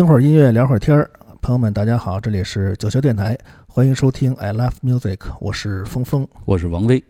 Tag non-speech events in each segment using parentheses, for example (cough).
听会儿音乐，聊会儿天儿。朋友们，大家好，这里是九霄电台，欢迎收听 I Love Music，我是峰峰。我是王威。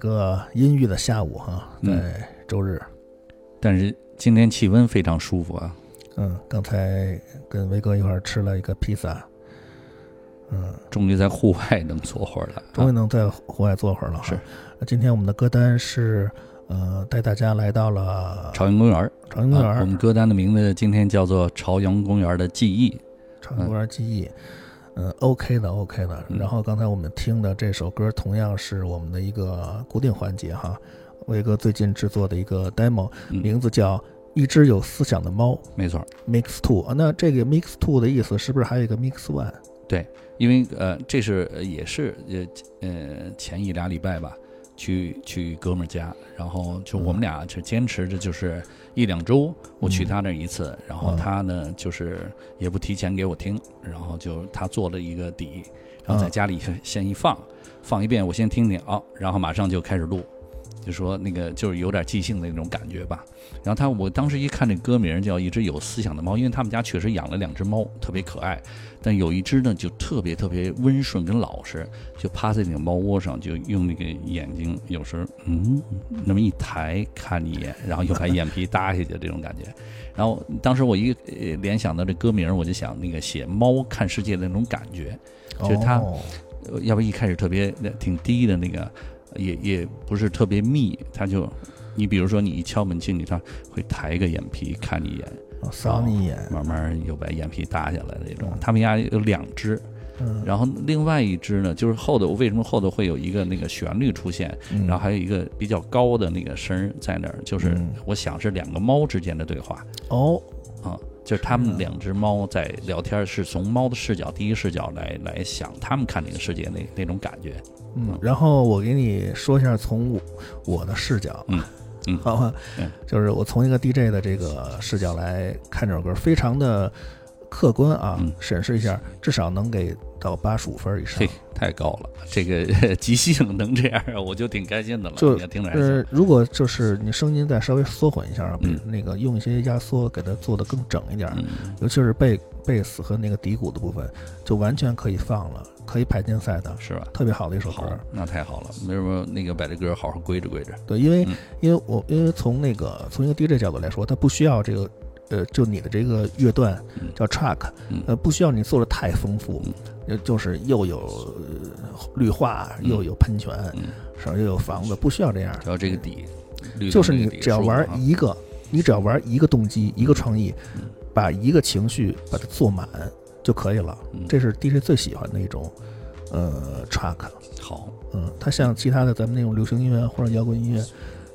个阴郁的下午哈，嗯在周日。但是今天气温非常舒服啊。嗯，刚才跟威哥一块儿吃了一个披萨，嗯，终于在户外能坐会儿了。终于啊能在户外坐会儿了。是那今天我们的歌单是，呃，带大家来到了朝阳公园，朝阳公园，啊我们歌单的名字今天叫做《朝阳公园的记忆》。朝阳公园记忆。嗯，OK 的，OK 的。嗯然后刚才我们听的这首歌，同样是我们的一个固定环节哈，威哥最近制作的一个 demo，嗯，名字叫《一只有思想的猫没错。Mix Two》啊。那这个 Mix Two 的意思是不是还有一个 Mix One？对因为呃，这是呃也是呃呃前一俩礼拜吧，去去哥们儿家，然后就我们俩就坚持着就是一两周，我去他那儿一次，然后嗯。他呢就是也不提前给我听，然后就他做了一个底，然后在嗯。家里先先一放，放一遍我先听听啊，然后马上就开始录。就说那个就是有点即兴的那种感觉吧，然后他我当时一看这歌名叫《一只有思想的猫》，因为他们家确实养了两只猫，特别可爱。但有一只呢，就特别特别温顺跟老实，就趴在那个猫窝上，就用那个眼睛，有时候嗯那么一抬看你一眼，然后又把眼皮搭下去，这种感觉。然后当时我一呃联想到这歌名，我就想那个写猫看世界的那种感觉，就是它要不一开始特别呃挺低的那个，也也不是特别密，它就。你比如说，你一敲门进去，它会抬个眼皮看你一眼，哦扫你一眼，慢慢又把眼皮搭下来的这种嗯。他们家有两只，嗯，然后另外一只呢，就是后头为什么后头会有一个那个旋律出现，嗯然后还有一个比较高的那个声儿在那儿，就是嗯我想是两个猫之间的对话哦，啊，就是他们两只猫在聊天，是从猫的视角第一视角来来想他们看这个世界那那种感觉。嗯，然后我给你说一下从我我的视角，嗯嗯。(laughs) 好吧。嗯，就是我从一个 DJ 的这个视角来看这首歌，非常的客观啊，嗯审视一下，至少能给到八十五分以上嘿。，太高了，这个 (laughs) 即兴能这样，我就挺开心的了。就也听着如果就是你声音再稍微缩混一下，嗯那个用一些压缩给它做的更整一点，嗯，尤其是贝贝斯和那个底鼓的部分，就完全可以放了，可以排竞赛的，是吧？特别好的一首歌。，那太好了，没什么那个把这歌好好归着归着。对，因为、嗯因为我因为从那个从一个 DJ 角度来说，它不需要这个呃，就你的这个乐段嗯叫 track，嗯呃，不需要你做的太丰富，呃就是又有呃绿化，嗯又有喷泉，嗯，是吧？又有房子，不需要这样。只要这个底，就是你只要玩一个，你只要玩一个动机，一个创意嗯，把一个情绪把它做满就可以了。嗯这是 DJ 最喜欢的一种呃 track。好，嗯，它像其他的咱们那种流行音乐或者摇滚音乐，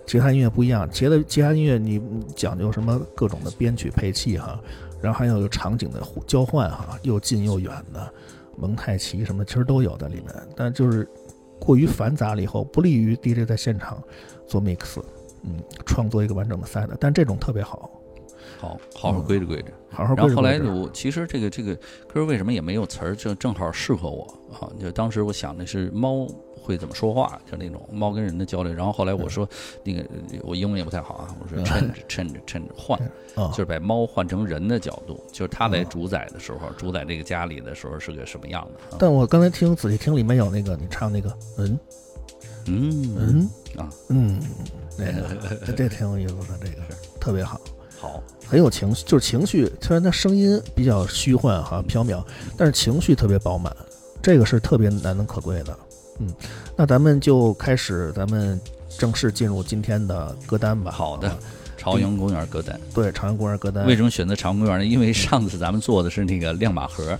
其他音乐不一样。吉他的其他音乐你讲究什么各种的编曲配器哈，然后还有场景的互交换哈，又近又远的蒙太奇什么的，其实都有在里面。但就是过于繁杂了以后，不利于 DJ 在现场做 mix，嗯，创作一个完整的 set。但这种特别好，好，好好归着归着。好好然后后来我其实这个这个歌为什么也没有词儿，就正好适合我啊。就当时我想的是猫会怎么说话，就那种猫跟人的交流。然后后来我说那个我英文也不太好啊，我说嗯趁着趁着趁着换，啊就是把猫换成人的角度，就是它来哦主宰的时候，主宰这个家里的时候是个什么样的啊？但我刚才听仔细听里面有那个你唱那个嗯嗯嗯啊，嗯，那个这这挺有意思的，这个特别好。好，很有情绪，就是情绪。虽然它声音比较虚幻哈缥缈，但是情绪特别饱满，这个是特别难能可贵的。嗯，那咱们就开始，咱们正式进入今天的歌单吧。好的啊朝阳公园歌单。对，朝阳公园歌单。为什么选择朝阳公园呢？因为上次咱们做的是那个亮马河，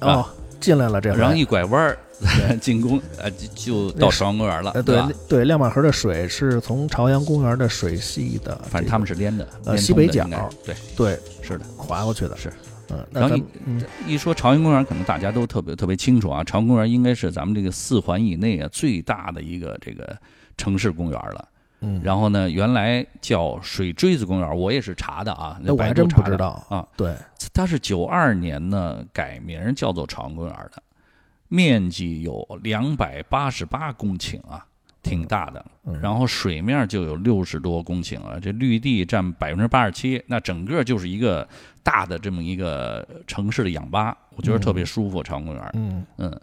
哦，进来了这回然后一拐弯儿 (laughs) 进宫，呃，就就到朝阳公园了，呃，对？对，亮马河的水是从朝阳公园的水系的，反正他们是连的，呃西北角对，对是的。划过去的。是，嗯，然后一嗯一说朝阳公园，可能大家都特别特别清楚啊。朝阳公园应该是咱们这个四环以内啊最大的一个这个城市公园了。嗯，然后呢，原来叫水锥子公园，我也是查的啊，那我还真不知道啊。对，它是九二年呢改名叫做朝阳公园的，面积有两百八十八公顷啊，挺大的。嗯然后水面就有六十多公顷啊，这绿地占百分之八十七，那整个就是一个大的这么一个城市的氧吧，我觉得特别舒服。朝阳公园，嗯嗯，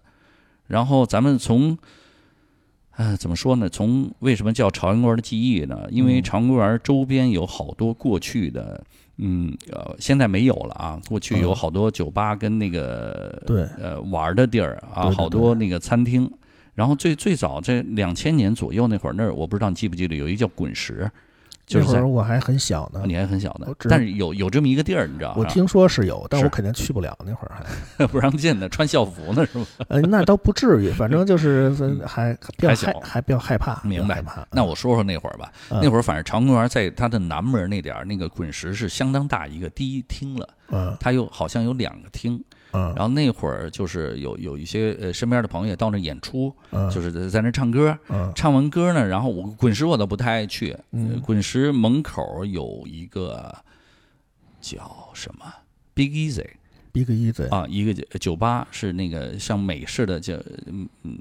然后咱们从，呃，怎么说呢？从为什么叫朝阳公园的记忆呢？因为嗯朝阳公园周边有好多过去的，嗯，呃，现在没有了啊。过去有嗯好多酒吧跟那个对呃玩的地儿啊，好多那个餐厅。然后最最早在两千年左右那会儿，那儿我不知道你记不记得，有一个叫滚石，就是那会儿我还很小呢，你还很小呢但是有有这么一个地儿，你知道吧？我听说是有，但是我肯定去不了。那会儿还，(laughs) 不让进呢，穿校服呢是吗？(laughs) 呃，那倒不至于，反正就是 (laughs) 还比较还小害，还比较害怕，明白。那我说说那会儿吧，嗯那会儿反正长公园在它的南门那点儿，那个滚石是相当大一个第一厅了，嗯它有好像有两个厅，嗯。然后那会儿就是有有一些呃身边的朋友也到那演出，嗯，就是在那唱歌，嗯。唱完歌呢，然后我滚石我倒不太爱去，滚石门口有一个叫什么？Big Easy，Big Easy，啊，一个酒酒吧是那个像美式的叫嗯嗯，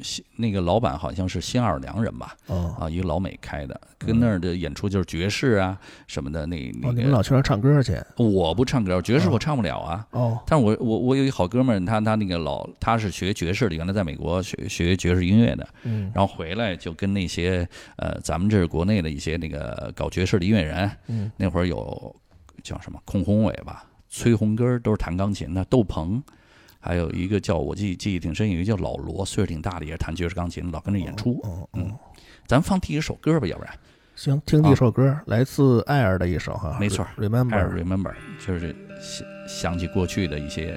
新那个老板好像是新奥尔良人吧，哦啊，一个老美开的，跟那儿的演出就是爵士啊什么的，那哦，那你们老去那儿唱歌去？我不唱歌，爵士哦我唱不了啊。哦，但是我我我有一好哥们儿，他他那个老他是学爵士的，原来在美国学学爵士音乐的，嗯然后回来就跟那些呃咱们这是国内的一些那个搞爵士的音乐人，嗯那会儿有叫什么孔宏伟吧，崔红根儿都是弹钢琴的，窦鹏。还有一个叫我记记忆挺深，有一个叫老罗，岁数挺大的，也是弹爵士钢琴，老跟着演出。哦嗯哦，咱放第一首歌吧，要不然行，听一首歌，来自艾尔的一首哈，啊没错还是 Remember，remember，就是想想起过去的一些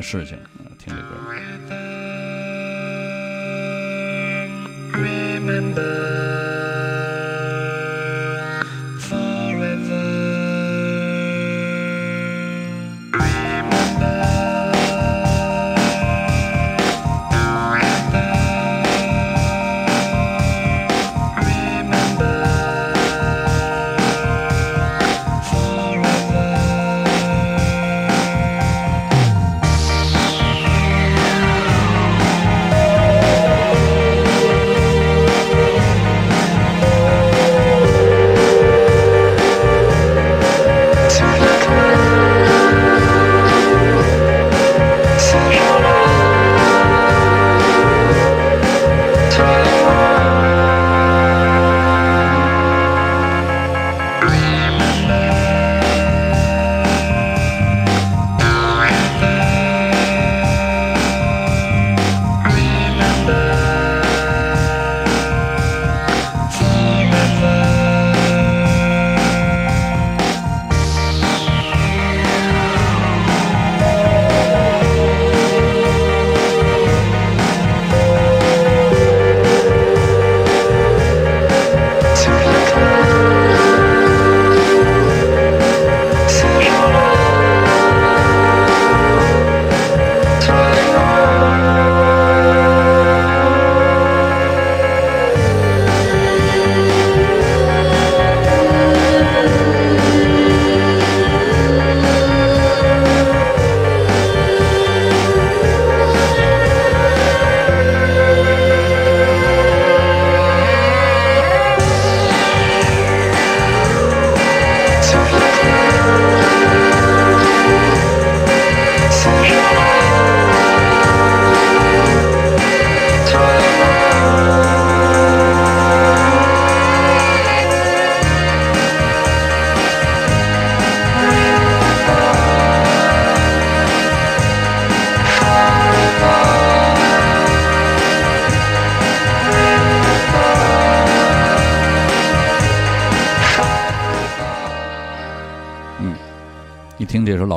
事情，嗯听这歌。嗯，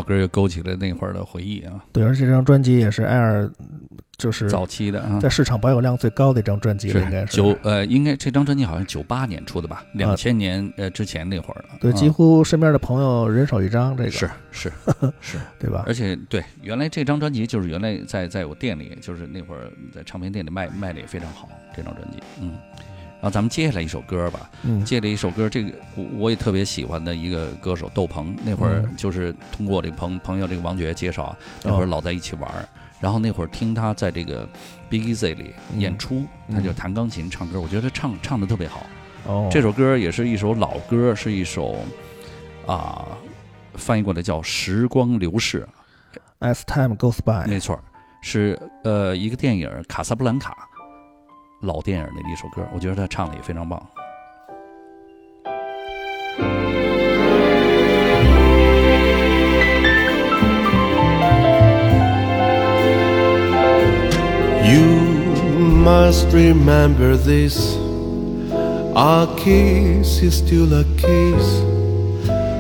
歌，又勾起了那会儿的回忆啊，对，而且这张专辑也是艾尔，就是早期的啊在。市场保有量最高的一张专辑了，应该是九呃，应该这张专辑好像九八年出的吧，两千年呃之前那会儿了。对，啊几乎身边的朋友人手一张，这个是是 (laughs) 是，对吧？而且对，原来这张专辑就是原来在在我店里，就是那会儿在唱片店里卖卖的也非常好，这张专辑，嗯。然后咱们接下来一首歌吧，嗯。接了一首歌，这个我我也特别喜欢的一个歌手窦鹏，那会儿嗯。就是通过这个朋朋友这个王爵介绍，那会儿老在一起玩儿，然后那会儿听他在这个 Big Easy 里嗯演出，他就嗯弹钢琴唱歌，我觉得他唱唱的特别好。哦，这首歌也是一首老歌，是一首啊，翻译过来叫《时光流逝》，As Time Goes By，没错，是呃一个电影《卡萨布兰卡》老电影里的一首歌，我觉得他唱的也非常棒。 You must remember this. Our kiss is still a kiss.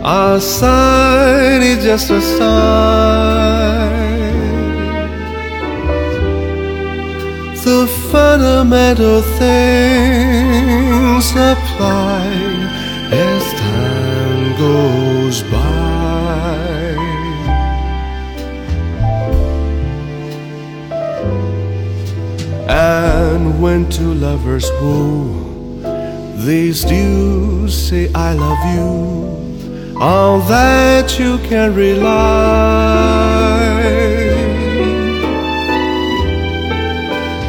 Our sign is just a sign. The fundamental things apply as time goes by. And when two lovers woo, these do say I love you, on that you can rely.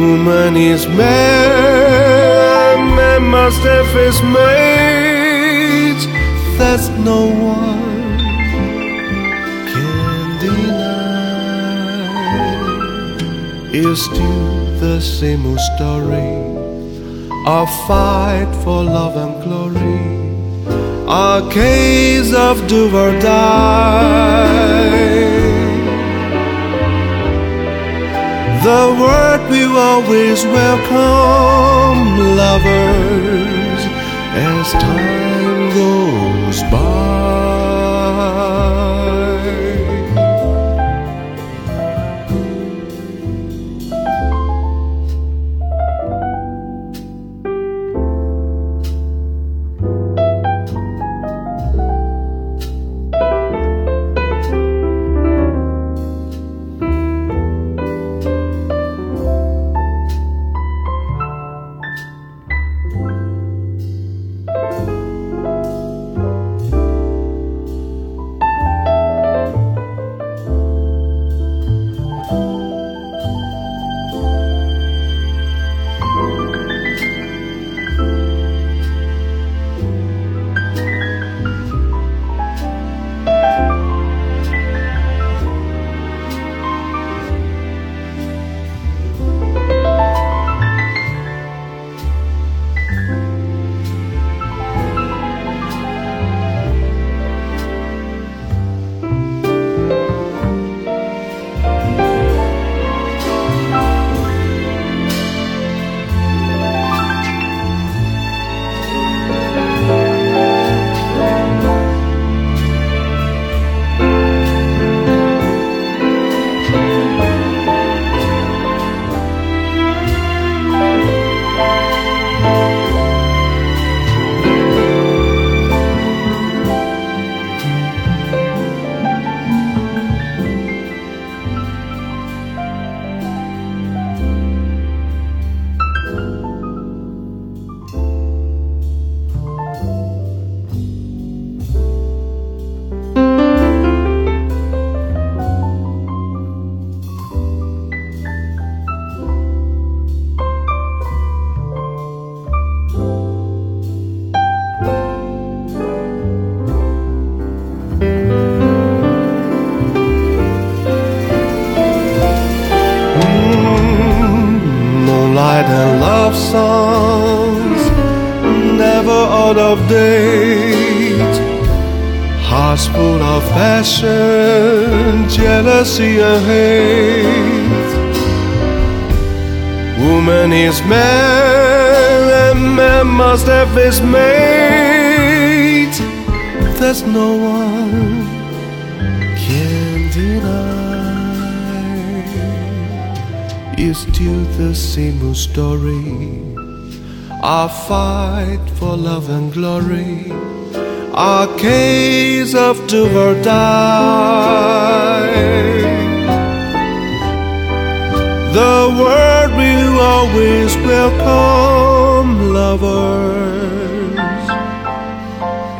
Woman is man, man must have his mate. That's no one can deny. Is still the same old story. A fight for love and glory. A case of do or die. The word will always welcome lovers as time goes out of date. Hearts full of passion, jealousy and hate. Woman is man, and man must have his mate. There's no one can deny. It's still the same old story. Our fight for love and glory. Our case of do or die. The world will always welcome lovers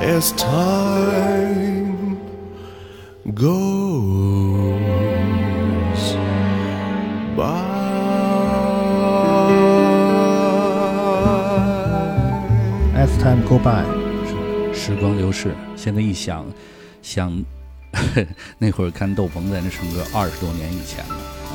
as time time go by，是时光流逝，现在一想，想 (laughs) 那会儿看窦鹏在那唱歌，二十多年以前了啊，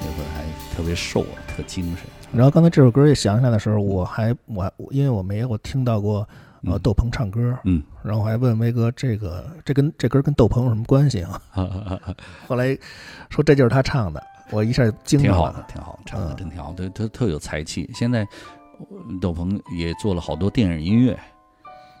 那会儿还特别瘦啊，特精神。然后刚才这首歌一想起来的时候，我还我还因为我没有听到过呃嗯窦鹏唱歌，嗯，然后我还问威哥这个这跟这歌跟窦鹏有什么关系啊？(laughs) 后来说这就是他唱的，我一下就惊着了。，挺好的挺好，唱的嗯真挺好，特特特有才气。现在呃窦鹏也做了好多电影音乐，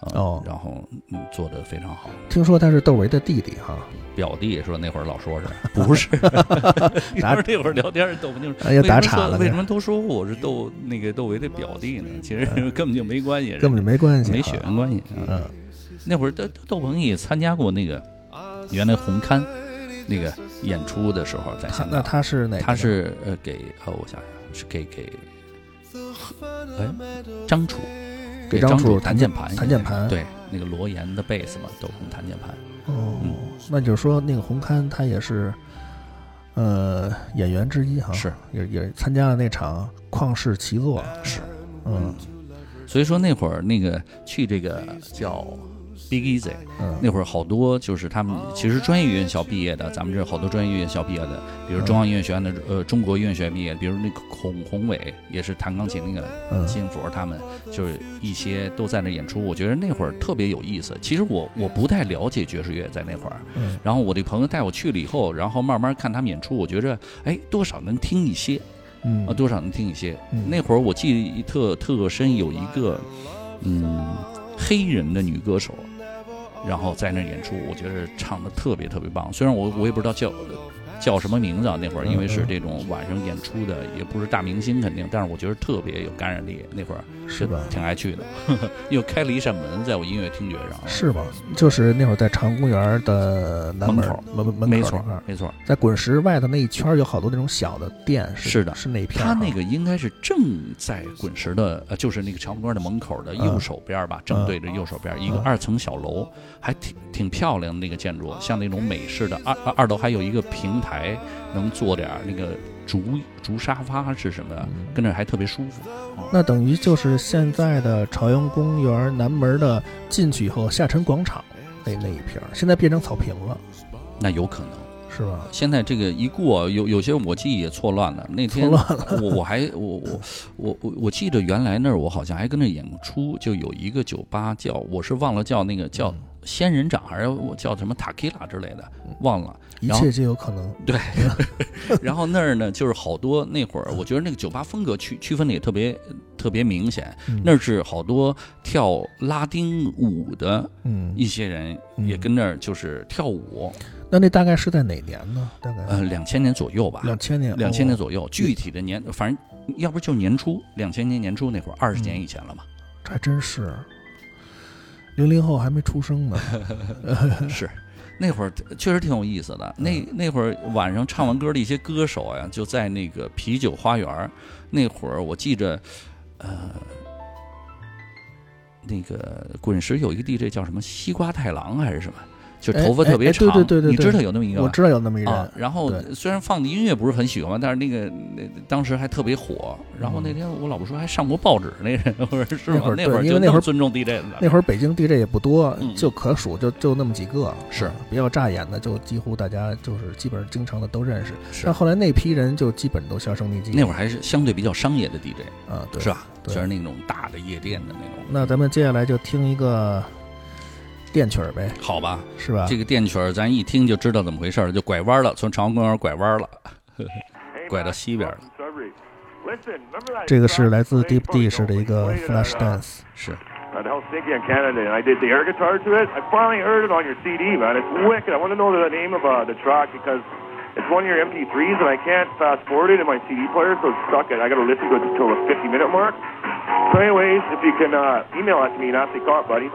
啊哦然后嗯做的非常好。听说他是窦唯的弟弟哈，表弟说那会儿老说是 (laughs) 不是？(laughs) (laughs) 那会儿聊天，窦鹏就是哎呀打岔了，为什么都说我是窦那个窦唯的表弟呢？其实根本就没关系，根本就没关系，没血缘关系。啊嗯，那会儿窦窦鹏也参加过那个原来红勘那个演出的时候，在他那，他是哪个？他是呃给呃我想想是给给哎张楚给张楚弹键盘，弹键盘。对那个罗岩的贝斯嘛，都用弹键盘。哦嗯，那就是说那个红勘他也是呃演员之一哈，是。也也参加了那场旷世奇作，是，嗯。所以说那会儿那个去这个叫 Big Easy，嗯，那会儿好多就是他们其实专业院校毕业的，咱们这好多专业院校毕业的，比如中央音乐学院的，呃，中国音乐学院毕业，比如那个孔宏伟也是弹钢琴那个嗯金佛，他们就是一些都在那演出。我觉得那会儿特别有意思。其实我我不太了解爵士乐，在那会儿，嗯然后我的朋友带我去了以后，然后慢慢看他们演出，我觉着哎多少能听一些嗯啊，多少能听一些。嗯那会儿我记忆特特深，有一个嗯黑人的女歌手，然后在那演出，我觉得唱的特别特别棒。虽然我我也不知道叫叫什么名字啊，那会儿因为是这种晚上演出的，也不是大明星肯定，但是我觉得特别有感染力。那会儿是吧？挺爱去的，又开了一扇门，在我音乐听觉上。是吗？就是那会儿在长公园的南门门口门门没错没错，在滚石外头那一圈有好多那种小的店，是的是那片。他那个应该是正在滚石的，呃，就是那个长公园的门口的右手边吧，正对着右手边一个嗯二层小楼，还挺挺漂亮的那个建筑，像那种美式的。二二楼还有一个平台，能坐点儿那个竹竹沙发是什么的，嗯跟那还特别舒服。那等于就是现在的朝阳公园南门的进去以后，下沉广场那那一片，现在变成草坪了，那有可能。是吧？现在这个一过，有有些我记忆也错乱了。那天错乱了，我我还我 (laughs) 我我我我记得原来那儿我好像还跟着演出，就有一个酒吧叫我是忘了叫那个叫嗯仙人掌还是我叫什么塔 q 拉之类的，忘了。一然后切皆有可能。(laughs) 对，(laughs) 然后那儿呢就是好多那会儿，我觉得那个酒吧风格区区分的也特别特别明显。嗯那是好多跳拉丁舞的嗯，一些人也跟那儿就是跳舞，那那大概是在哪年呢？大概呃，两千年左右吧，两千年，两千年哦，左右，具体的年反正要不就年初，两千年年初那会儿，二十年以前了嘛。这还真是。零零后还没出生呢，(laughs) 是，那会儿确实挺有意思的。那那会儿晚上唱完歌的一些歌手呀，就在那个啤酒花园。那会儿我记着，呃，那个滚石有一个 DJ 叫什么西瓜太郎还是什么，就头发特别长。对对对对对你知道有那么一个吧？我知道有那么一个人，，然后虽然放的音乐不是很喜欢，但是那个那当时还特别火。然后那嗯天我老婆说还上过报纸那人，我说是吗那会？儿那会儿对因为那会儿尊重 DJ 的。那会儿北京 DJ 也不多嗯，就可数就就那么几个，是比较扎眼的，就几乎大家就是基本上经常的都认识。是但后来那批人就基本都销声匿迹。那会儿还是相对比较商业的 DJ，啊，对，是吧？对全是那种大的夜店的那种。那咱们接下来就听一个电曲儿呗，好吧，是吧？这个电曲儿咱一听就知道怎么回事儿，就拐弯了，从朝阳公园拐弯了，拐到西边了。这个是来自 Deep Dish 的一个 Flash Dance。是，at Helsinki in Canada, and I did the air guitar to it. I finally heard it on your CD, man. It's wicked. I want to know the name of uh, the track because it's one of your MP3s, and I can't fast forward it in my CD player, so it's stuck. I got to listen to it until the 50 minute mark. So, anyways, if you can uh, email it to me, nasty buddy.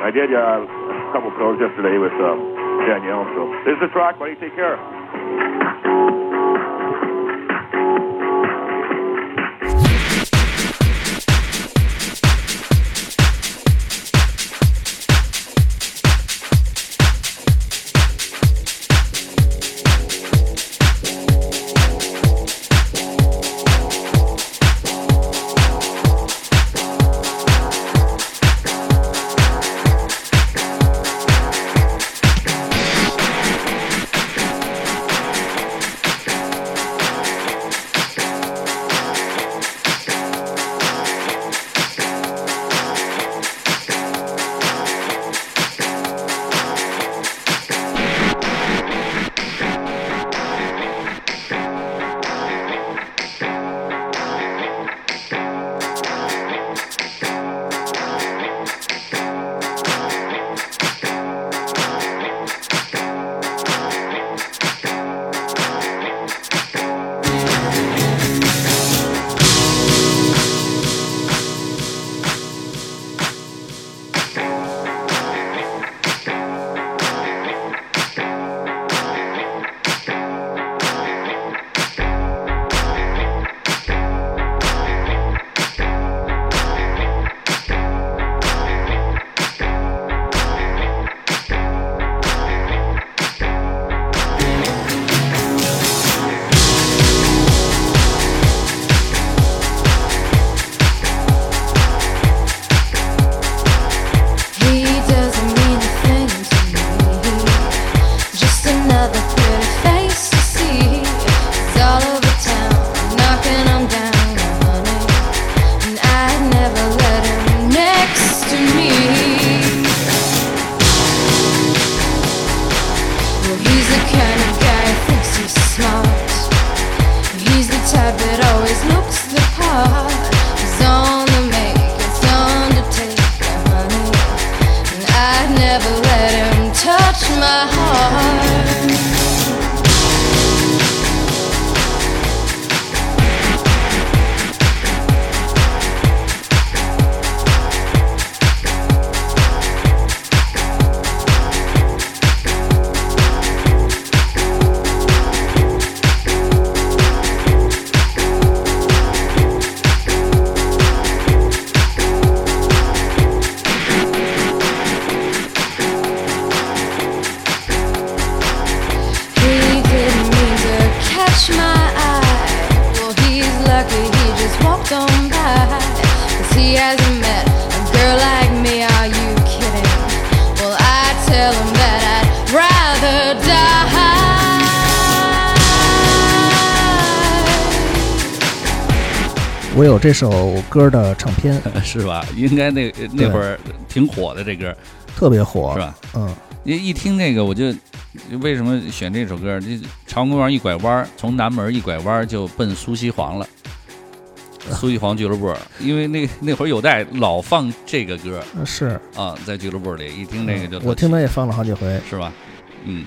I did uh, a couple pros yesterday with um, Danielle. So, this is the track, buddy. Take care. 这首歌的唱片，(laughs) 是吧？应该那那会儿挺火的这歌，特别火，是吧？嗯，一一听那个，我就为什么选这首歌？这朝阳公园一拐弯，从南门一拐弯就奔苏西黄了。苏西黄俱乐部，因为那那会儿有代老放这个歌是啊，在俱乐部里一听那个就嗯我听他也放了好几回，是吧？嗯，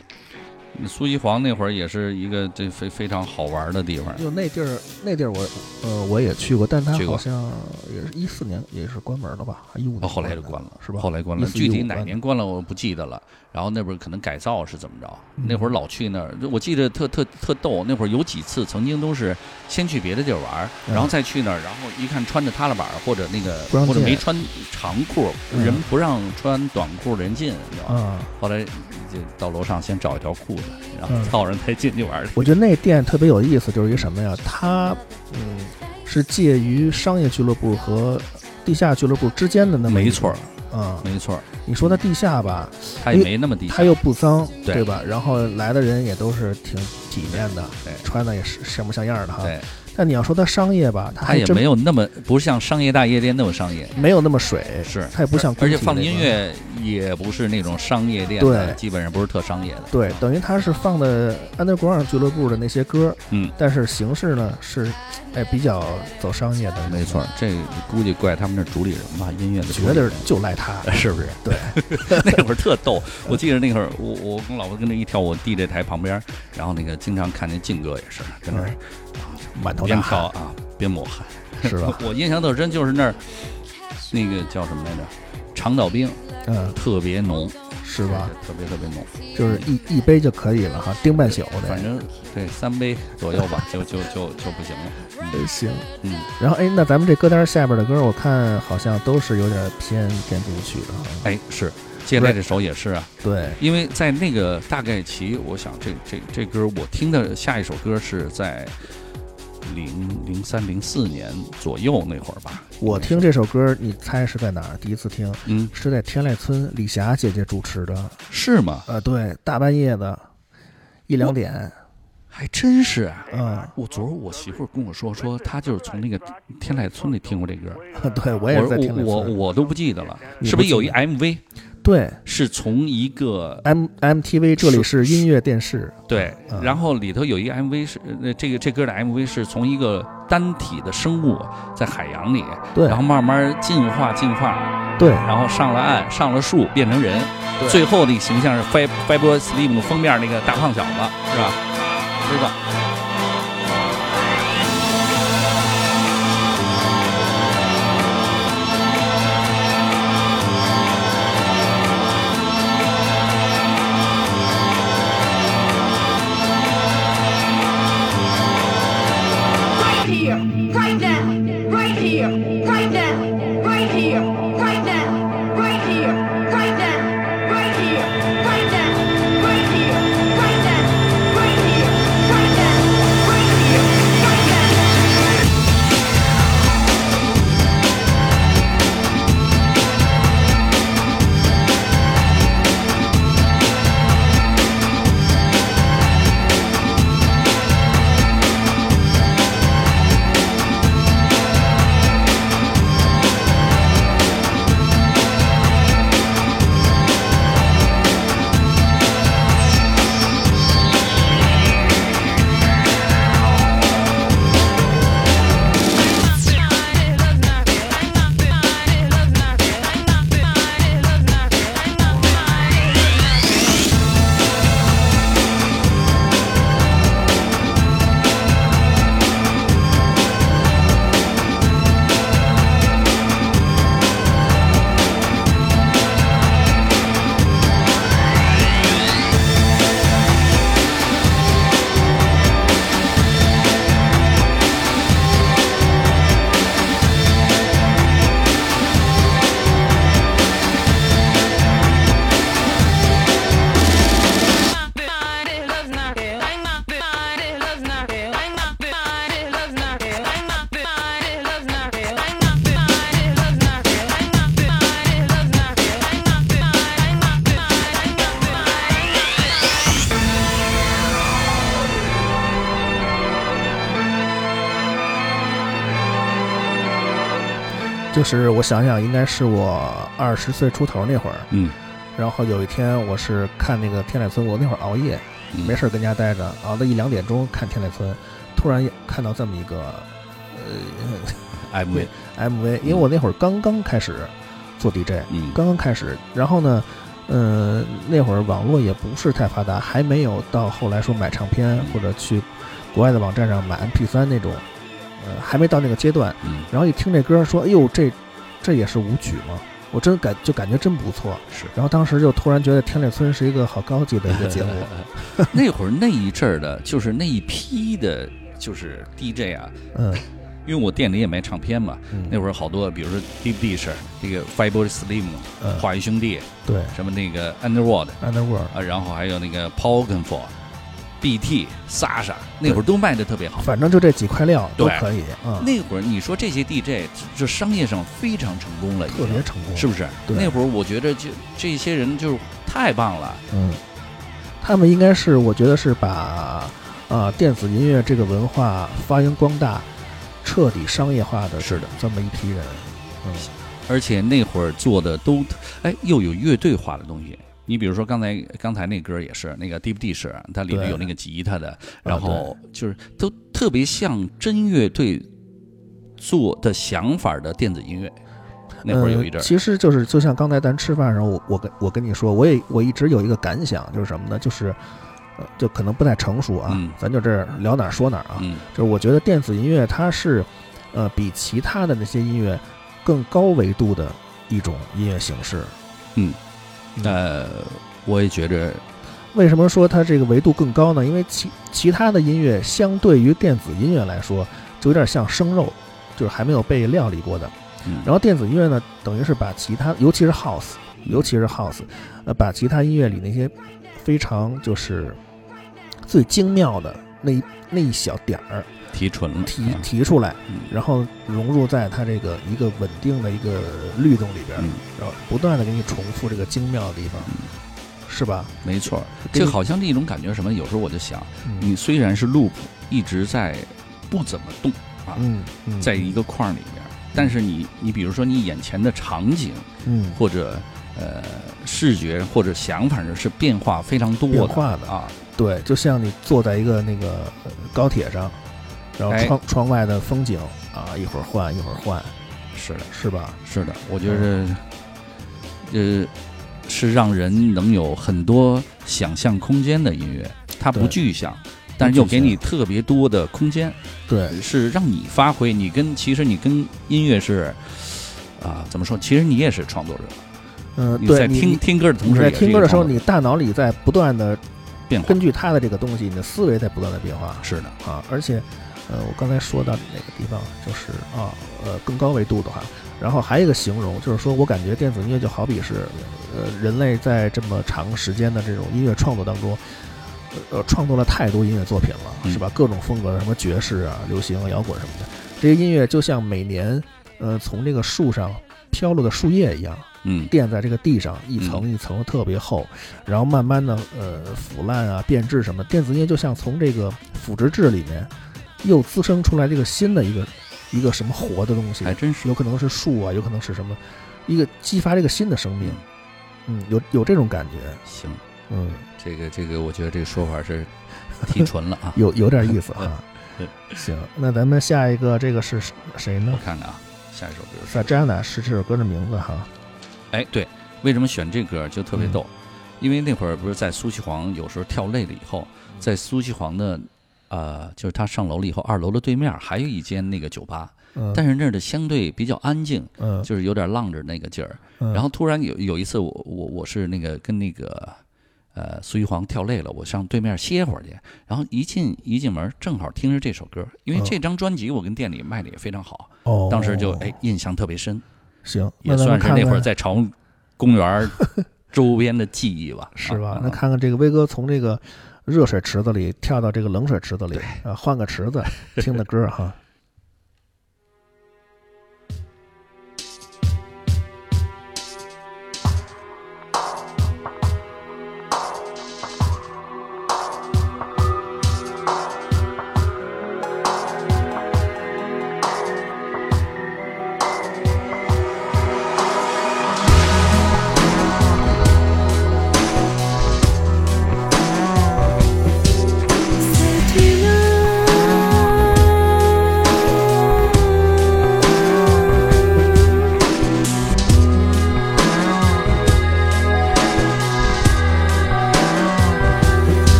苏锡黄那会儿也是一个这非非常好玩的地方。就那地儿，那地儿我呃我也去过，但它去过好像也是一四年也是关门了吧？一五年哦，后来就关了，是吧？后来关了，具体哪年关了我不记得了。然后那边可能改造是怎么着？嗯那会儿老去那儿，我记得特特特逗。那会儿有几次曾经都是先去别的地儿玩，嗯然后再去那儿，然后一看穿着踏拉板儿或者那个或者没穿长裤，嗯人不让穿短裤的人进，你知道吗？啊。后来就到楼上先找一条裤子，然后嗯套上才进去玩。我觉得那店特别有意思，就是一个什么呀？它嗯是介于商业俱乐部和地下俱乐部之间的那么没错儿啊。没错儿，你说它地下吧，它也没那么低下它又不脏，对对吧？然后来的人也都是挺体面的，对穿的也是像模像样的哈。对，但你要说它商业吧，它它也没有那么不像商业大夜店那么商业。没有那么水，是。它也不像而且放音乐也不是那种商业店的，对。基本上不是特商业的。对，等于它是放的 underground 俱乐部的那些歌，嗯，但是形式呢是，哎，比较走商业的，没错，这估计怪他们那主理人吧，音乐的绝对人。就赖他，(laughs) 是不是？对，(laughs) 那会儿特逗，我记得那会儿我我跟老婆跟着一跳我弟这台旁边，然后那个经常看见静哥也是跟那儿满头边大汗，啊边抹汗，是吧？(laughs) 我印象特深，就是那儿那个叫什么来着，长岛冰嗯，特别浓，是吧？特别特别浓，就是一一杯就可以了哈，盯半宿的，反正对三杯左右吧，就就就就不行了。(laughs) 嗯行。嗯，然后哎，那咱们这歌单下边的歌，我看好像都是有点偏电子舞曲的哈。哎，是接下来这首也是啊，对，因为在那个大概其，我想这这这歌我听的下一首歌是在零零三零四年左右那会儿吧。我听这首歌，你猜是在哪儿？第一次听嗯，是在天籁村李霞姐姐主持的，是吗？呃，对，大半夜的，一两点，还真是啊。嗯，我昨儿我媳妇儿跟我说，说她就是从那个天籁村里听过这歌，(laughs) 对我也是在听我我，我都不记得了，是不是有一 MV 对。是从一个，M MTV 这里是音乐电视，对嗯，然后里头有一个 MV 是呃这个这歌的 MV 是从一个单体的生物在海洋里，对。然后慢慢进化进化，对。然后上了岸，上了树，变成人，对。最后那个形象是 Fab Fabulous Slim 封面那个大胖小子，是吧？知道。就是我想想，应该是我二十岁出头那会儿，嗯，然后有一天我是看那个天籁村，我那会儿熬夜，嗯。没事儿跟家待着，熬到一两点钟看天籁村，突然看到这么一个呃 (laughs) MV，MV，因为我那会儿刚刚开始做 DJ，嗯。刚刚开始，然后呢，呃，那会儿网络也不是太发达，还没有到后来说买唱片或者去国外的网站上买 MP3 那种，呃，还没到那个阶段。嗯，然后一听这歌，说：“哎呦，这这也是舞曲吗？”我真感就感觉真不错。是。然后当时就突然觉得天籁村是一个好高级的一个节目。(laughs) 那会儿那一阵儿的，就是那一批的，就是 DJ 啊，嗯因为我店里也卖唱片嘛，嗯，那会儿好多，比如说 Deep Dish 那个 Fatboy Slim、嗯华谊兄弟，对什么那个 Underworld Underworld，啊，然后还有那个 Paul g a n f o r BT、Sasha，那会儿都卖的特别好。反正就这几块料都可以嗯，那会儿你说这些 DJ 这商业上非常成功了，特别成功，是不是？对那会儿我觉得就这些人就是太棒了。嗯，他们应该是，我觉得是把啊、电子音乐这个文化发扬光大，彻底商业化的是的这么一批人。嗯而且那会儿做的都，哎，又有乐队化的东西。你比如说刚才刚才那歌也是那个 Deep Dish，它里面有那个吉他的，然后就是都特别像真乐队做的想法的电子音乐。那会儿有一阵儿，呃其实就是就像刚才咱吃饭的时候，我我跟我跟你说，我也我一直有一个感想，就是什么呢？就是呃，就可能不太成熟啊，嗯咱就这儿聊哪儿说哪儿啊。嗯就是我觉得电子音乐它是呃比其他的那些音乐更高维度的一种音乐形式。嗯，嗯呃，我也觉着，为什么说它这个维度更高呢？因为其其他的音乐相对于电子音乐来说，就有点像生肉，就是还没有被料理过的。嗯，然后电子音乐呢，等于是把其他，尤其是 house，尤其是 house，呃，把其他音乐里那些非常就是最精妙的那一那一小点儿提纯了，提啊提出来，嗯。然后融入在它这个一个稳定的一个律动里边，嗯。然后不断的给你重复这个精妙的地方，是吧？没错儿，给你这好像是一种感觉，什么？有时候我就想，嗯。你虽然是 loop 一直在不怎么动啊，嗯嗯，在一个框里边，但是你你比如说你眼前的场景嗯。或者呃视觉或者想法是变化非常多的变化的。啊，对，就像你坐在一个那个呃高铁上，然后哎窗窗外的风景啊，一会儿换一会儿换，是的，是吧？是的，我觉得呃是让人能有很多想象空间的音乐，它不具象。但是又给你特别多的空间，对，是让你发挥。你跟其实你跟音乐是啊，怎么说？其实你也是创作者。嗯，你在听听歌的同时在听歌的时候，你大脑里在不断的变化根据他的这个东西，你的思维在不断的变化是的，啊。而且，呃，我刚才说到哪个地方，就是啊，呃，更高维度的话，然后还有一个形容，就是说我感觉电子音乐就好比是，呃，人类在这么长时间的这种音乐创作当中。呃，创作了太多音乐作品了，嗯是吧？各种风格的，什么爵士啊、流行啊、摇滚什么的，这些音乐就像每年，呃，从这个树上飘落的树叶一样，嗯，垫在这个地上一层一层特别厚，然后慢慢的呃腐烂啊变质什么的。电子音乐就像从这个腐殖质里面又滋生出来这个新的一个一个什么活的东西，还真是有可能是树啊，有可能是什么一个激发这个新的生命，嗯，有有这种感觉，行。嗯，这个这个，我觉得这个说法是提纯了啊。(laughs) 有有点意思 (laughs) 啊。行，那咱们下一个这个是谁呢我？看看啊，下一首歌是萨扎娜是这首歌的名字哈。哎，对，为什么选这歌就特别嗯逗？因为那会儿不是在苏西黄，有时候跳累了以后，在苏西黄的呃，就是他上楼了以后，二楼的对面还有一间那个酒吧，嗯，但是那儿的相对比较安静，嗯，就是有点浪着那个劲儿。嗯。然后突然有有一次我，我我是那个跟那个呃苏玉黄跳累了，我上对面歇会儿去，然后一进一进门正好听着这首歌，因为嗯。这张专辑我跟店里卖的也非常好，哦，当时就哎印象特别深，行，也算是那会儿在朝公园 (laughs) 周边的记忆吧，是吧？啊？那看看这个威哥从这个热水池子里跳到这个冷水池子里，啊，换个池子 (laughs) 听的歌哈。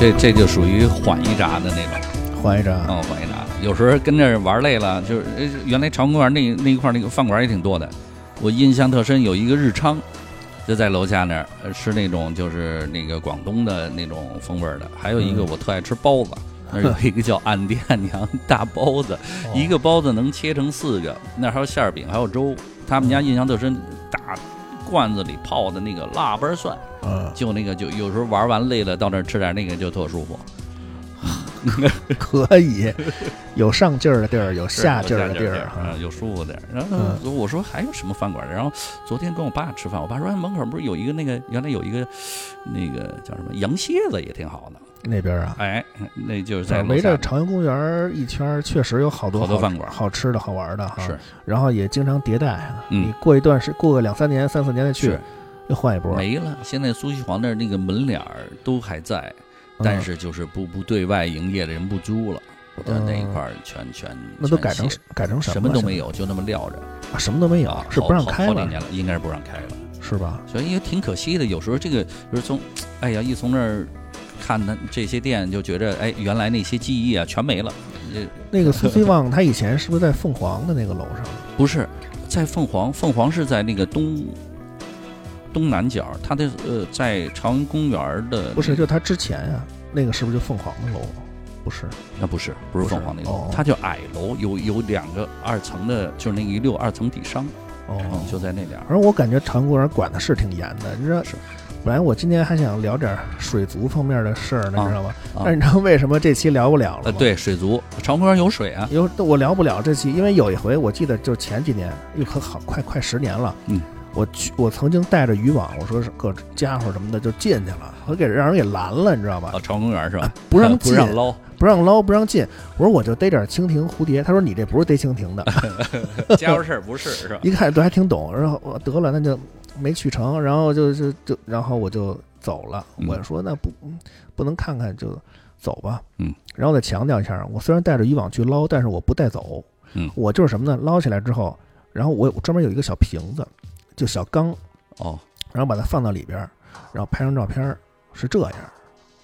这这就属于缓一闸的那种。缓一闸，嗯，缓一闸。有时候跟这儿玩累了，就是呃原来朝阳公园那那一块那个饭馆也挺多的，我印象特深，有一个日昌，就在楼下那儿，呃是那种就是那个广东的那种风味的，还有一个我特爱吃包子。(laughs) 那儿有一个叫俺爹俺娘大包子，一个包子能切成四个，那儿还有馅儿饼，还有粥。他们家印象特深，大罐子里泡的那个腊八蒜，嗯，就那个就有时候玩完累了，到那儿吃点那个就特舒服。(laughs) 可以，有上劲儿的地儿，有下劲儿的地儿啊，，有舒服点儿。然后嗯我说还有什么饭馆？然后昨天跟我爸吃饭，我爸说哎门口不是有一个那个原来有一个那个叫什么羊蝎子也挺好的，那边啊。哎，那就是在楼围着朝阳公园一圈，确实有好多好多饭馆好吃的好玩的哈。是，然后也经常迭代你过一段时，过个两三年、三四年再去是，又换一波。没了。现在苏锡皇那儿那个门脸儿都还在，嗯但是就是不不对外营业的人不租了。对那一块儿全全那都改成改成什什么都没有，就那么撂着啊，什么都没有啊，，是不让开了好几年了，应该是不让开了。是吧？所以也挺可惜的。有时候这个就是从，哎呀，一从那儿看他这些店，就觉着哎，原来那些记忆啊全没了。这 (laughs) 那个苏希望他以前是不是在凤凰的那个楼上？不是在凤凰，凤凰是在那个东东南角，它的呃在朝阳公园的不是，就它之前呀，那个是不是就凤凰的楼？不是，那不是不是凤凰那个它叫矮楼，有有两个二层的，就是那个一溜二层底商，哦嗯，，就在那点儿。而我感觉朝阳公园管的是挺严的，你知道是。本来我今天还想聊点水族方面的事儿呢，啊你知道吗？啊但是你知道为什么这期聊不了了？对，水族，朝阳公园有水啊，有我聊不了这期，因为有一回我记得就前几年，又可好快快十年了。嗯，我去，我曾经带着渔网，我说是各家伙什么的就进去了，我给让人给拦了，你知道吧啊，？朝阳公园是吧？不让 (laughs) 不进，让捞，不让捞，不让进。我说我就逮点蜻蜓、蝴蝶，他说你这不是逮蜻蜓的，(laughs) 家伙事儿不是是吧？(laughs) 一看都还挺懂。然后我得了，那就没去成，然后就就就然后我就走了。嗯我说那不嗯不能看看就走吧。嗯，然后再强调一下，我虽然带着渔网去捞，但是我不带走。嗯我就是什么呢？捞起来之后，然后我我专门有一个小瓶子，就小缸，哦。然后把它放到里边儿，然后拍张照片儿，是这样，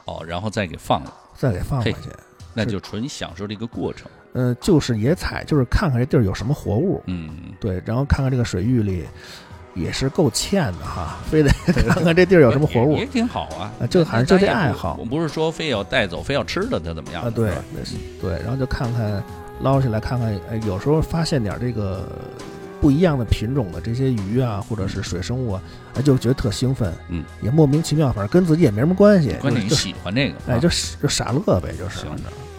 哦，然后再给放了，再给放回去。那就纯享受这个过程。嗯、就是野采，就是看看这地儿有什么活物，嗯，对，然后看看这个水域里也是够欠的哈，非得 (laughs) 看看这地儿有什么活物。也也挺好啊。啊。这还是就这爱好。我不是说非要带走，非要吃的，它怎么样？啊，对是吧，对，然后就看看捞起来看看，哎，有时候发现点这个不一样的品种的这些鱼啊，或者是水生物啊，哎，就觉得特兴奋，嗯，也莫名其妙，反正跟自己也没什么关系，关键你喜欢这个，哎，啊就就傻乐呗，就是。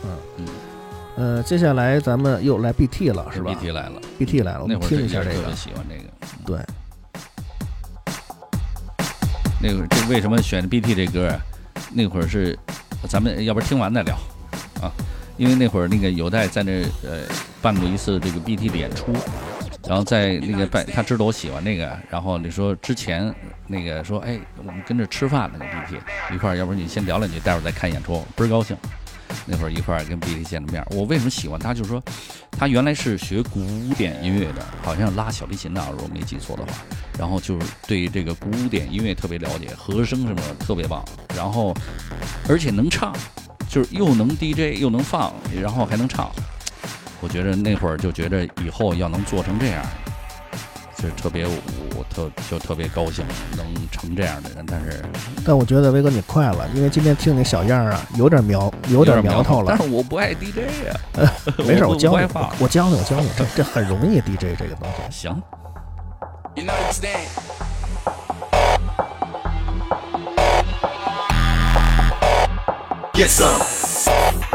嗯嗯。呃，接下来咱们又来 BT 了，是吧？BT 来了，？BT 来了，我们听一下这个，喜欢这个。对，那会儿这为什么选 BT 这歌啊？那会儿是咱们要不然听完再聊。啊，因为那会儿那个有代在那呃办过一次这个 BT 的演出，然后在那个 (laughs) 拜他知道我喜欢那个，然后你说之前那个说哎我们跟着吃饭那个 BT 一块儿，要不然你先聊两句，待会儿再看演出，倍儿高兴。那会儿一块儿跟 BT 见了面，我为什么喜欢他？就是说，他原来是学古典音乐的，好像拉小提琴的，如果没记错的话。然后就是对这个古典音乐特别了解，和声什么的特别棒。然后，而且能唱，就是又能 DJ 又能放，然后还能唱。我觉得那会儿就觉得以后要能做成这样，就特别我特就特别高兴，能成这样的人。但是但我觉得威哥你快了，因为今天听你小样儿啊，有点苗有点苗头了但。是我不爱 DJ 呀、(laughs) (laughs) 没事，我我教你我教你，我教你，这这很容易 DJ 这个东西。行。You know understand? Get some.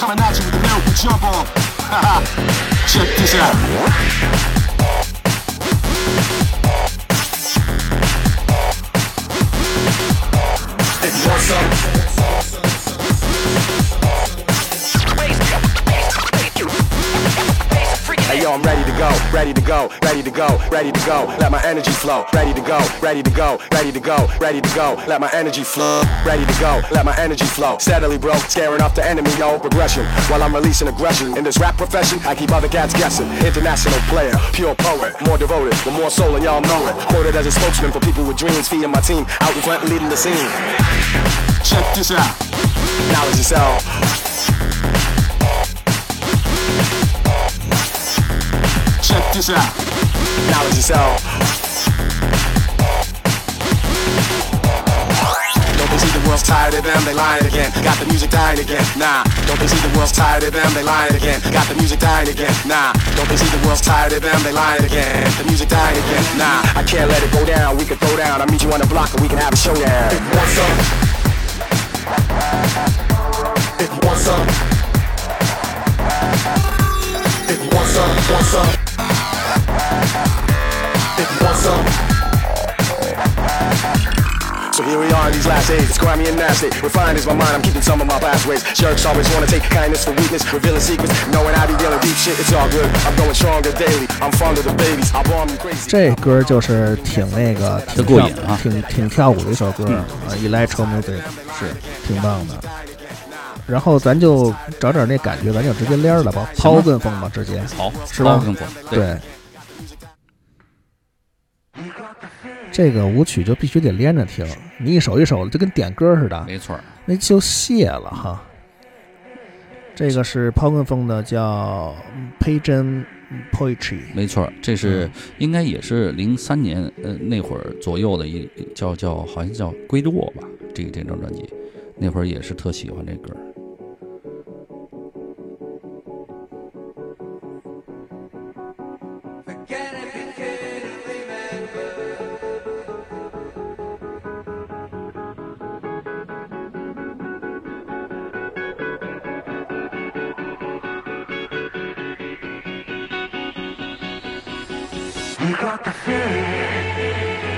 coming at you with a new jump on. Check this out. What's up? To go, ready to go, ready to go, ready to go. Let my energy flow, ready to go, ready to go, ready to go, ready to go. Let my energy flow, ready to go, let my energy flow. Steadily, bro, scaring off the enemy, yo. Progression while I'm releasing aggression. In this rap profession, I keep other cats guessing. International player, pure poet, more devoted, with more soul, and y'all know it. Quoted as a spokesman for people with dreams, feeding my team out in front, leading the scene. Check this out. Knowledge is yourself. Check this out. Knowledge yourself. Don't they see the world's tired of them, they lying again. Got the music dying again, nah. Don't they see the world's tired of them, they lying again. Got the music dying again, nah. Don't they see the world's tired of them, they lying again. The music dying again, nah. I can't let it go down, we can throw down. I meet you on the block and we can have a showdown. If you want some, if you want some, if you want some, want some. If you want some. So here we are in these last days, it's grimy and nasty. Refined is my mind, I'm keeping some of my past ways. Jerks always wanna take kindness for weakness, revealing secrets, knowing I be dealing deep shit. It's all good, I'm going stronger daily. I'm fond of the babies, I bomb you crazy. 这歌就是挺那个挺跳过瘾啊挺挺跳舞的一首歌啊，electro music 是挺棒的。 然后咱就找点那感觉，咱就直接连儿了吧，抛跟风吧，直接好，是吧对，对。这个舞曲就必须得连着听，你一首一首的就跟点歌似的，没错。那就谢了哈。这个是抛跟风的，叫 Pigeon Poetry。没错，这是嗯应该也是零三年呃那会儿左右的一叫叫好像叫归落吧，这个这张专辑，那会儿也是特喜欢这歌儿。You got the feeling.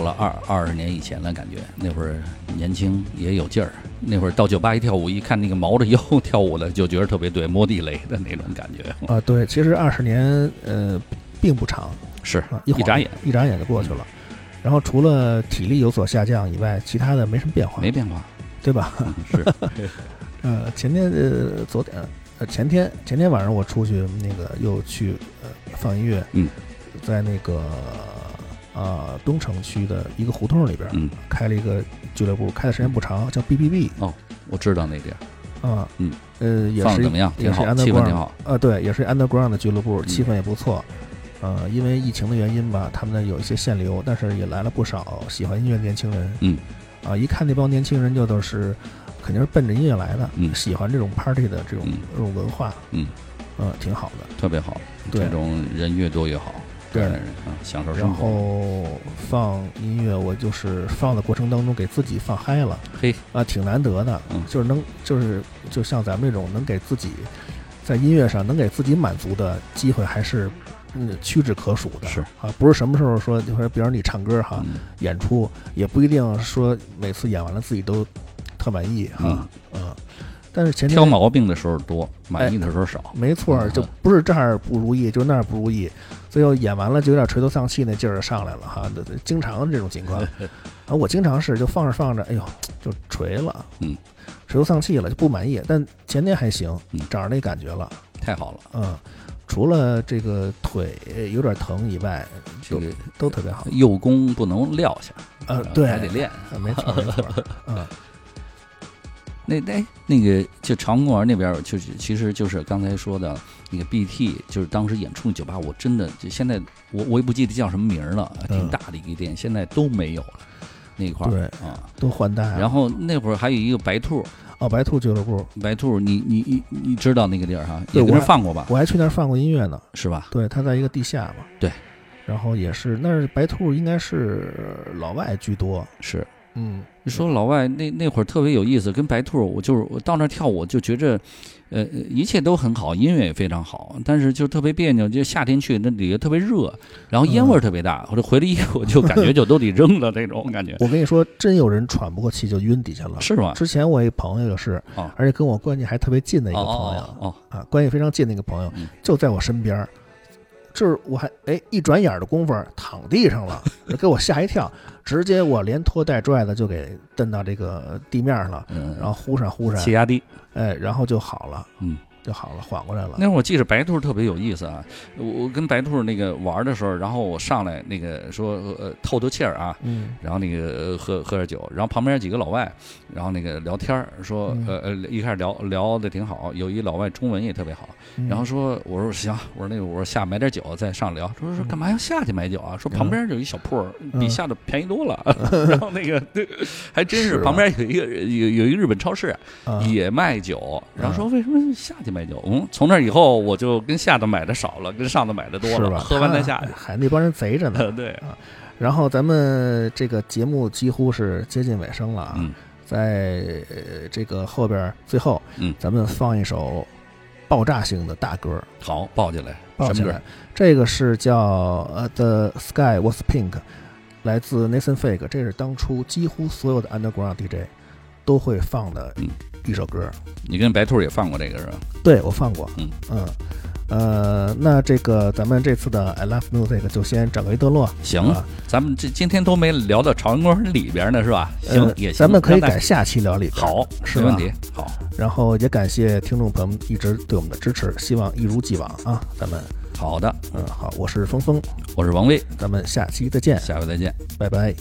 到了二二十年以前了，感觉那会儿年轻也有劲儿。那会儿到酒吧一跳舞，一看那个毛着腰 (laughs) 跳舞的，就觉得特别对，摸地雷的那种感觉。啊，对，其实二十年呃并不长是啊，一一眨眼一眨眼就过去了。然后除了体力有所下降以外，其他的没什么变化，没变化，对吧？嗯是 (laughs) 呃，前天呃，昨天呃，前天前天晚上我出去那个又去呃放音乐，嗯，在那个啊、东城区的一个胡同里边，嗯，开了一个俱乐部，开的时间不长，叫 B B B 哦，我知道那地儿，啊，嗯，呃，也是放得怎么样？也是挺好，气氛 underground 挺好。啊，对，也是 underground 的俱乐部，嗯气氛也不错。呃，因为疫情的原因吧，他们那有一些限流，但是也来了不少喜欢音乐的年轻人。嗯，啊，一看那帮年轻人就都是肯定是奔着音乐来的，嗯喜欢这种 party 的这种、嗯这种文化，嗯，呃，挺好的。特别好，对这种人越多越好。对人啊，享受然生活。后放音乐，我就是放的过程当中给自己放嗨了嘿，啊，挺难得的。嗯就是能，就是就像咱们这种能给自己在音乐上能给自己满足的机会，还是嗯屈指可数的。是啊，不是什么时候说，就说比如你唱歌哈，嗯演出也不一定说每次演完了自己都特满意哈。嗯，但是前天挑毛病的时候多，满意的时候少。没错儿，就不是这儿不如意，就那儿不如意，最后演完了就有点垂头丧气那劲儿就上来了哈，对对，经常这种情况。(laughs) 啊，我经常是就放着放着，哎呦，就垂了，嗯，垂头丧气了，就不满意。但前天还行嗯，找着那感觉了，太好了，嗯，除了这个腿有点疼以外，都这个都特别好。右弓不能撂下，呃，对，还得练。啊没错没错，(laughs) 嗯，那那，那个就长公园那边儿，就是其实就是刚才说的那个 BT，就是当时演出的酒吧，我真的就现在我我也不记得叫什么名儿了，挺嗯大的一个店，现在都没有了那一块儿对啊。都换代了。然后那会儿还有一个白兔，哦，白兔俱乐部，白兔，你你你你知道那个地儿哈？对我放过吧？我还去那儿放过音乐呢。是吧？对，它在一个地下嘛。对。然后也是，那儿白兔应该是老外居多。是。嗯，你说老外那那会儿特别有意思，跟白兔，我就是我到那儿跳舞就觉着，呃，一切都很好，音乐也非常好，但是就特别别扭，就夏天去那里头特别热，然后烟味儿特别大，或者回来衣服就感觉就都得扔了那种感觉，我跟你说，真有人喘不过气就晕底下了。是吗？之前我一朋友就是，哦而且跟我关系还特别近的一哦个朋友哦哦啊，关系非常近的一个朋友嗯，就在我身边儿。就是我还哎一转眼儿的功夫躺地上了，给我吓一跳，直接我连拖带拽的就给蹬到这个地面上了，嗯，然后呼上呼上，气压低，哎，然后就好了，嗯。就好了，缓过来了。那会儿我记着白兔特别有意思啊，我我跟白兔那个玩的时候，然后我上来那个说呃透透气儿啊，嗯。然后那个呃喝喝点酒，然后旁边几个老外，然后那个聊天儿说嗯。呃呃一开始聊聊的挺好，有一老外中文也特别好，嗯。然后说我说行，我说那个我说下买点酒再上聊，说说干嘛要下去买酒啊？说旁边有一小铺儿，比嗯下的便宜多了，(laughs) 然后那个对，还真是旁边有一个有有一个日本超市啊。也卖酒，然后说为什么下去买酒？嗯，从那以后我就跟下头买的少了，跟上头买的多了，是吧？喝完再下去。还那帮人贼着呢。(laughs) 对，啊然后咱们这个节目几乎是接近尾声了啊，嗯在呃这个后边最后，嗯咱们放一首爆炸性的大歌，好，抱起来，爆起来什么歌？。这个是叫呃 The Sky Was Pink，来自 Nathan Fake，这是当初几乎所有的 Underground DJ 都会放的嗯一首歌。你跟白兔也放过这个是吧？对我放过，嗯嗯。呃，那这个咱们这次的 I Love Music 就先整个一段落。行啊，咱们这今天都没聊到朝阳公园里边呢，是吧？行呃，也行，咱们可以改下期聊里边。好，是没问题。好，然后也感谢听众朋友们一直对我们的支持，希望一如既往啊。咱们好的，嗯好，我是峰峰，我是王威，咱们下期再见，下回再见。拜拜。